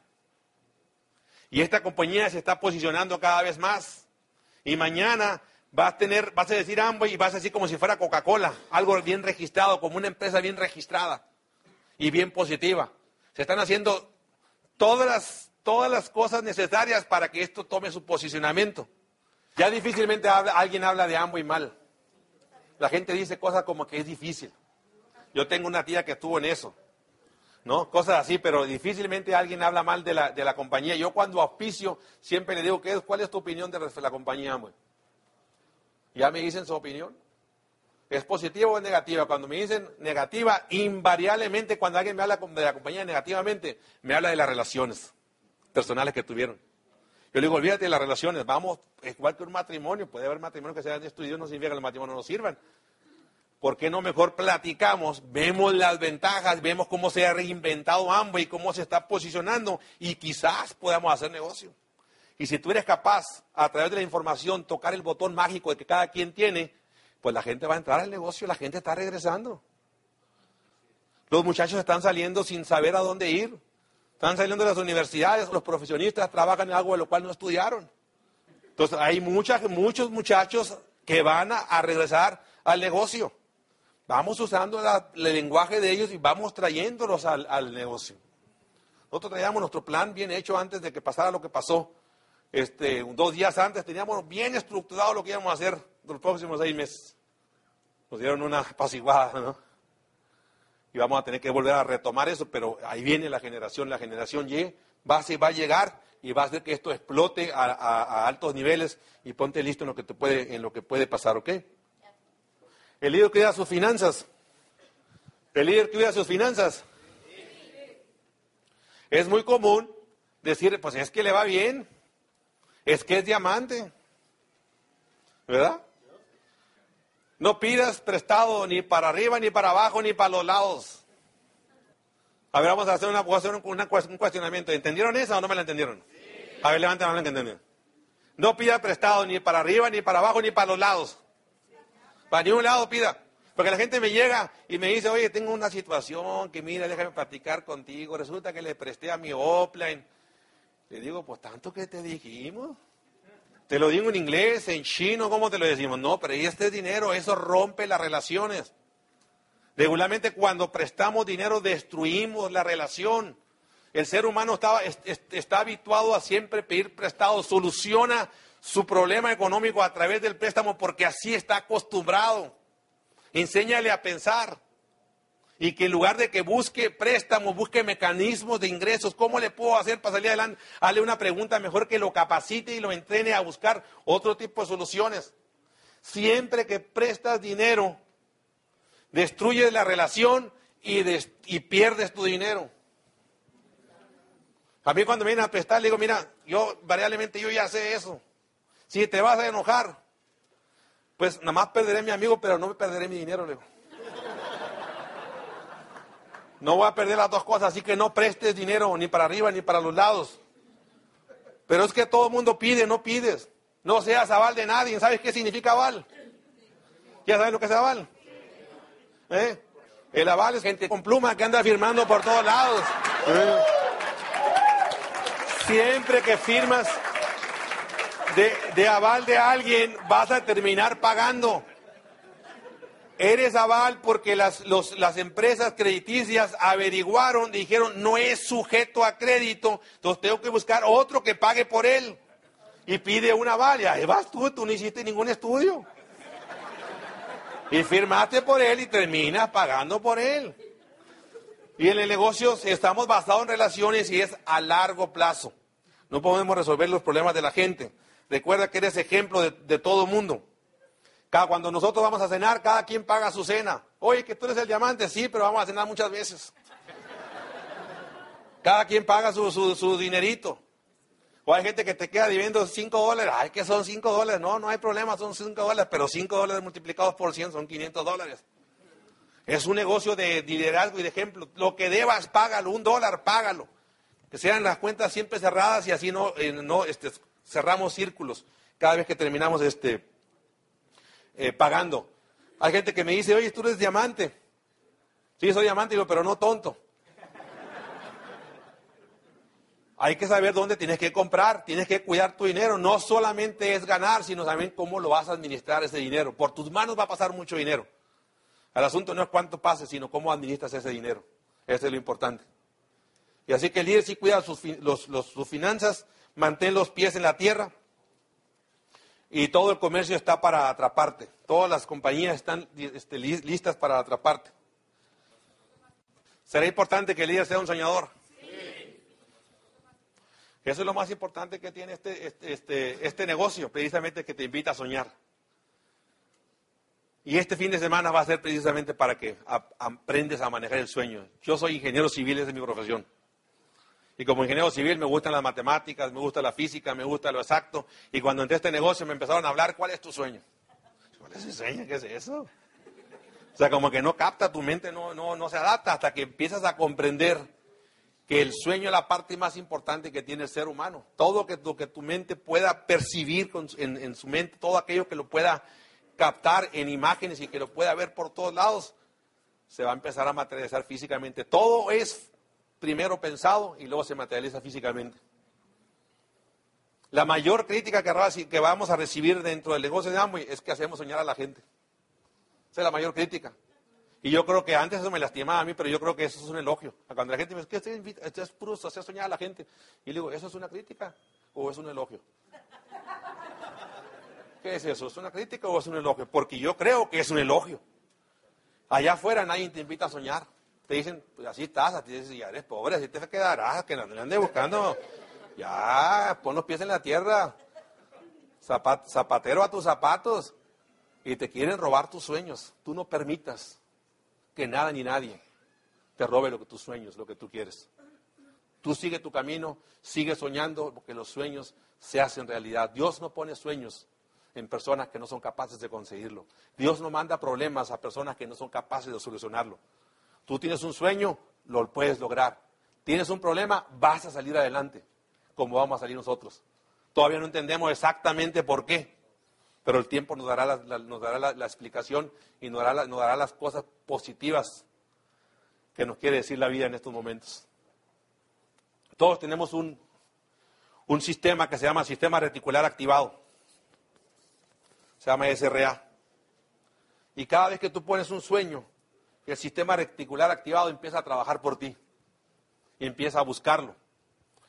Y esta compañía se está posicionando cada vez más. Y mañana vas a tener, vas a decir Amway y vas a decir como si fuera Coca-Cola, algo bien registrado, como una empresa bien registrada y bien positiva. Se están haciendo todas las, todas las cosas necesarias para que esto tome su posicionamiento. Ya difícilmente alguien habla de Amway mal. La gente dice cosas como que es difícil. Yo tengo una tía que estuvo en eso. ¿No? Cosas así, pero difícilmente alguien habla mal de la, de la compañía. Yo cuando auspicio siempre le digo, ¿qué, ¿cuál es tu opinión de la compañía Amway? Ya me dicen su opinión. ¿Es positiva o es negativa? Cuando me dicen negativa, invariablemente cuando alguien me habla de la compañía negativamente, me habla de las relaciones personales que tuvieron. Yo le digo, olvídate de las relaciones, vamos, igual que un matrimonio, puede haber matrimonios que sean destruidos, no significa que los matrimonios no sirvan. ¿Por qué no mejor platicamos, vemos las ventajas, vemos cómo se ha reinventado ambos y cómo se está posicionando y quizás podamos hacer negocio? Y si tú eres capaz, a través de la información, tocar el botón mágico que cada quien tiene, pues la gente va a entrar al negocio, la gente está regresando. Los muchachos están saliendo sin saber a dónde ir. Están saliendo de las universidades, los profesionistas trabajan en algo de lo cual no estudiaron. Entonces hay muchas, muchos muchachos que van a, regresar al negocio. Vamos usando el lenguaje de ellos y vamos trayéndolos al, negocio. Nosotros traíamos nuestro plan bien hecho antes de que pasara lo que pasó. Este, dos días antes teníamos bien estructurado lo que íbamos a hacer los próximos seis meses. Nos dieron una apaciguada, ¿no? y vamos a tener que volver a retomar eso, pero ahí viene la generación, la generación Y, va, va a llegar y va a hacer que esto explote a, altos niveles y ponte listo en lo que, te puede, en lo que puede pasar, ¿ok? El líder cuida sus finanzas. El líder cuida sus finanzas. Es muy común decir, pues es que le va bien, es que es diamante, ¿verdad? No pidas prestado ni para arriba, ni para abajo, ni para los lados. A ver, vamos a hacer, una, un cuestionamiento. ¿Entendieron eso o no me la entendieron? A ver, levanten la mano que entendieron. No pida prestado ni para arriba, ni para abajo, ni para los lados. Para ningún lado pida. Porque la gente me llega y me dice, oye, tengo una situación que mira, déjame platicar contigo. Resulta que le presté a mi offline. Le digo, pues tanto que te dijimos. Te lo digo en inglés, en chino, ¿cómo te lo decimos? No, pero este dinero, eso rompe las relaciones. Regularmente cuando prestamos dinero destruimos la relación. El ser humano está, está habituado a siempre pedir prestado, soluciona su problema económico a través del préstamo porque así está acostumbrado. Enséñale a pensar y que en lugar de que busque préstamos, busque mecanismos de ingresos, ¿cómo le puedo hacer para salir adelante? Hazle una pregunta mejor que lo capacite y lo entrene a buscar otro tipo de soluciones. Siempre que prestas dinero, destruyes la relación y, pierdes tu dinero. A mí cuando me vienen a prestar, le digo, mira, yo variablemente yo ya sé eso. Si te vas a enojar, pues nada más perderé mi amigo, pero no me perderé mi dinero, le digo. No voy a perder las dos cosas, así que no prestes dinero ni para arriba ni para los lados. Pero es que todo el mundo pide, no pides. No seas aval de nadie. ¿Sabes qué significa aval? ¿Ya sabes lo que es aval? ¿Eh? El aval es gente con pluma que anda firmando por todos lados. ¿Eh? Siempre que firmas de, de aval de alguien, vas a terminar pagando. Eres aval porque las, las empresas crediticias averiguaron, dijeron, no es sujeto a crédito, entonces tengo que buscar otro que pague por él. Y pide una aval, y ahí vas tú, tú no hiciste ningún estudio. Y firmaste por él y terminas pagando por él. Y en el negocio estamos basados en relaciones y es a largo plazo. No podemos resolver los problemas de la gente. Recuerda que eres ejemplo de, de todo mundo. Cada, cuando nosotros vamos a cenar, cada quien paga su cena. Oye, que tú eres el diamante, sí, pero vamos a cenar muchas veces. Cada quien paga su, su, su dinerito. O hay gente que te queda viviendo 5 dólares. Ay, que son 5 dólares. No, no hay problema, son 5 dólares, pero 5 dólares multiplicados por 100 son 500 dólares. Es un negocio de liderazgo y de ejemplo. Lo que debas, págalo. Un dólar, págalo. Que sean las cuentas siempre cerradas y así no, eh, no este, cerramos círculos cada vez que terminamos este, eh, pagando. Hay gente que me dice, oye, tú eres diamante. Sí, soy diamante, pero no tonto. Hay que saber dónde tienes que comprar, tienes que cuidar tu dinero. No solamente es ganar, sino también cómo lo vas a administrar ese dinero. Por tus manos va a pasar mucho dinero. El asunto no es cuánto pase, sino cómo administras ese dinero. Eso es lo importante. Y así que el líder sí cuida sus finanzas, mantén los pies en la tierra, y todo el comercio está para atraparte. Todas las compañías están este, listas para atraparte. ¿Será importante que el líder sea un soñador? Sí. Eso es lo más importante que tiene este, este, este, este negocio, precisamente que te invita a soñar. Y este fin de semana va a ser precisamente para que aprendes a manejar el sueño. Yo soy ingeniero civil, esa es mi profesión. Y como ingeniero civil me gustan las matemáticas, me gusta la física, me gusta lo exacto. Y cuando entré a este negocio me empezaron a hablar, ¿cuál es tu sueño? ¿Cuál es tu sueño? ¿Qué es eso? O sea, como que no capta, tu mente no, no, no se adapta hasta que empiezas a comprender que el sueño es la parte más importante que tiene el ser humano. Todo que, lo que tu mente pueda percibir en, en su mente, todo aquello que lo pueda captar en imágenes y que lo pueda ver por todos lados, se va a empezar a materializar físicamente. Todo es primero pensado y luego se materializa físicamente. La mayor crítica que vamos a recibir dentro del negocio de Amway es que hacemos soñar a la gente. Esa es la mayor crítica. Y yo creo que antes eso me lastimaba a mí, pero yo creo que eso es un elogio. Cuando la gente me dice, ¿qué esto es puro hacer soñar a la gente? Y le digo, ¿eso es una crítica o es un elogio? <laughs> ¿Qué es eso? ¿Es una crítica o es un elogio? Porque yo creo que es un elogio. Allá afuera nadie te invita a soñar te dicen, pues así estás, a ti dices, ya eres pobre, así te quedarás, que no le ande buscando. Ya, pon los pies en la tierra. zapatero a tus zapatos. Y te quieren robar tus sueños. Tú no permitas que nada ni nadie te robe lo que tus sueños, lo que tú quieres. Tú sigue tu camino, sigue soñando, porque los sueños se hacen realidad. Dios no pone sueños en personas que no son capaces de conseguirlo. Dios no manda problemas a personas que no son capaces de solucionarlo. Tú tienes un sueño, lo puedes lograr. Tienes un problema, vas a salir adelante, como vamos a salir nosotros. Todavía no entendemos exactamente por qué, pero el tiempo nos dará la, explicación y nos dará, nos dará las cosas positivas que nos quiere decir la vida en estos momentos. Todos tenemos un, un sistema que se llama sistema reticular activado. Se llama SRA. Y cada vez que tú pones un sueño, el sistema reticular activado empieza a trabajar por ti y empieza a buscarlo.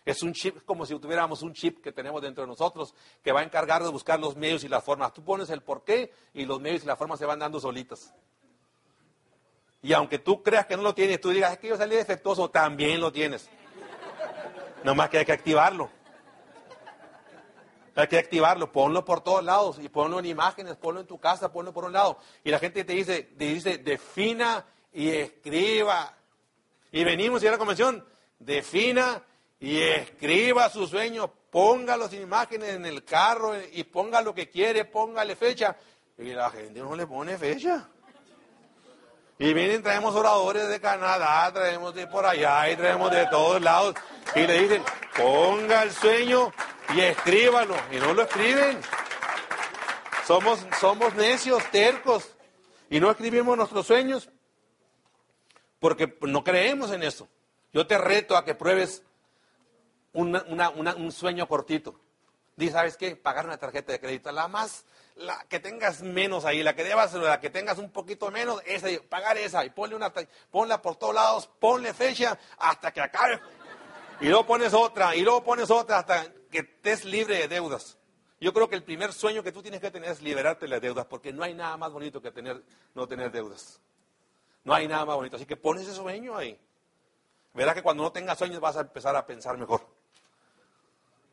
Es un chip, como si tuviéramos un chip que tenemos dentro de nosotros que va a encargar de buscar los medios y las formas. Tú pones el porqué y los medios y las formas se van dando solitas. Y aunque tú creas que no lo tienes, tú digas, es que yo salí defectuoso, también lo tienes. No más que hay que activarlo. Hay que activarlo, ponlo por todos lados y ponlo en imágenes, ponlo en tu casa, ponlo por un lado. Y la gente te dice, te dice, defina y escriba. Y venimos a la convención, defina y escriba su sueño, ponga las imágenes en el carro y ponga lo que quiere, póngale fecha. Y la gente no le pone fecha. Y vienen, traemos oradores de Canadá, traemos de por allá y traemos de todos lados. Y le dicen, ponga el sueño y escríbalo. Y no lo escriben. Somos, somos necios, tercos. Y no escribimos nuestros sueños porque no creemos en eso. Yo te reto a que pruebes un sueño cortito. Dice, ¿sabes qué? Pagar una tarjeta de crédito. La más, la que tengas menos ahí, la que debas, la que tengas un poquito menos, esa, pagar esa. Y ponle una, ponla por todos lados, ponle fecha hasta que acabe. Y luego pones otra, y luego pones otra hasta que estés libre de deudas. Yo creo que el primer sueño que tú tienes que tener es liberarte de las deudas, porque no hay nada más bonito que tener, no tener deudas. No hay nada más bonito. Así que pones ese sueño ahí. Verás que cuando no tengas sueños vas a empezar a pensar mejor.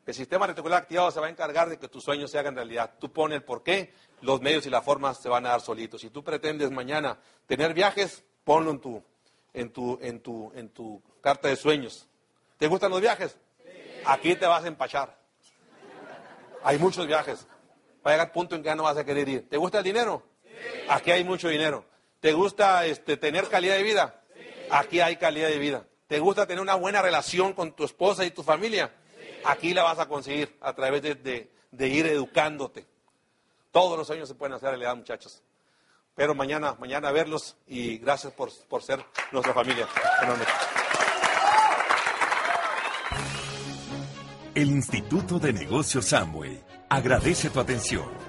El sistema reticular activado se va a encargar de que tus sueños se hagan realidad. Tú pones el por qué, los medios y las formas se van a dar solitos. Si tú pretendes mañana tener viajes, ponlo en tu, en tu, en tu, en tu carta de sueños. ¿Te gustan los viajes? Aquí te vas a empachar. Hay muchos viajes. Va a llegar punto en que ya no vas a querer ir. ¿Te gusta el dinero? Aquí hay mucho dinero. ¿Te gusta este, tener calidad de vida? Aquí hay calidad de vida. ¿Te gusta tener una buena relación con tu esposa y tu familia? Aquí la vas a conseguir a través de, ir educándote. Todos los sueños se pueden hacer realidad, muchachos. Pero mañana, mañana verlos y gracias por, por ser nuestra familia. El Instituto de Negocios Samway agradece tu atención.